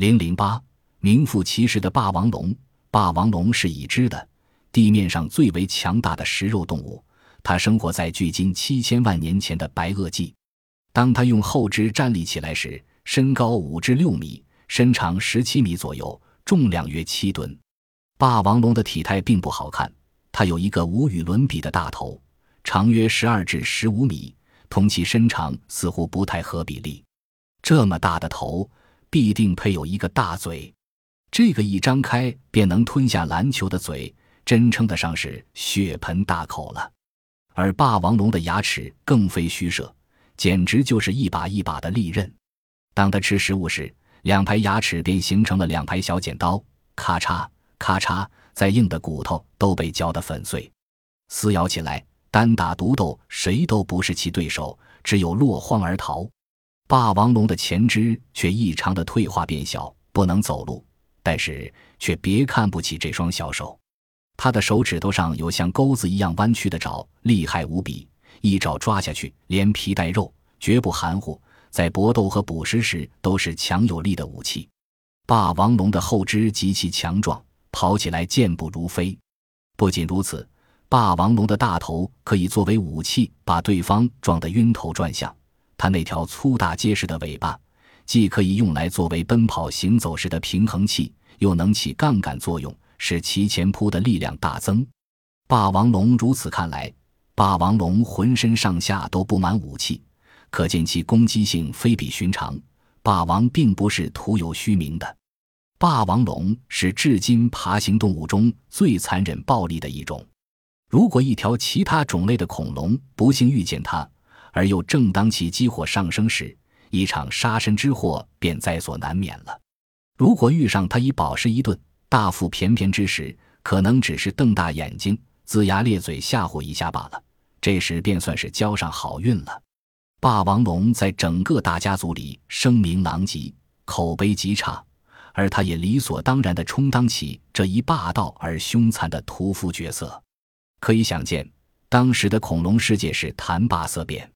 零零八，名副其实的霸王龙。霸王龙是已知的地面上最为强大的食肉动物，它生活在距今七千万年前的白垩纪。当它用后肢站立起来时，身高五至六米，身长十七米左右，重量约七吨。霸王龙的体态并不好看，它有一个无与伦比的大头，长约十二至十五米，同其身长似乎不太合比例。这么大的头，必定配有一个大嘴，这个一张开便能吞下篮球的嘴，真称得上是血盆大口了。而霸王龙的牙齿更非虚设，简直就是一把一把的利刃。当它吃食物时，两排牙齿便形成了两排小剪刀，咔嚓。咔嚓！再硬的骨头都被嚼得粉碎。撕咬起来，单打独斗，谁都不是其对手，只有落荒而逃。霸王龙的前肢却异常的退化变小，不能走路。但是却别看不起这双小手，它的手指头上有像钩子一样弯曲的爪，厉害无比。一爪抓下去，连皮带肉，绝不含糊。在搏斗和捕食时，都是强有力的武器。霸王龙的后肢极其强壮。跑起来健步如飞。不仅如此，霸王龙的大头可以作为武器，把对方撞得晕头转向。它那条粗大结实的尾巴，既可以用来作为奔跑行走时的平衡器，又能起杠杆作用，使其前扑的力量大增。霸王龙如此看来，霸王龙浑身上下都布满武器，可见其攻击性非比寻常。霸王并不是徒有虚名的。霸王龙是至今爬行动物中最残忍暴力的一种。如果一条其他种类的恐龙不幸遇见它，而又正当其激火上升时，一场杀身之祸便在所难免了。如果遇上他以饱食一顿、大腹便便之时，可能只是瞪大眼睛、龇牙咧嘴吓唬一下罢了，这时便算是交上好运了。霸王龙在整个大家族里声名狼藉，口碑极差。而他也理所当然地充当起这一霸道而凶残的屠夫角色，可以想见，当时的恐龙世界是谈霸色变。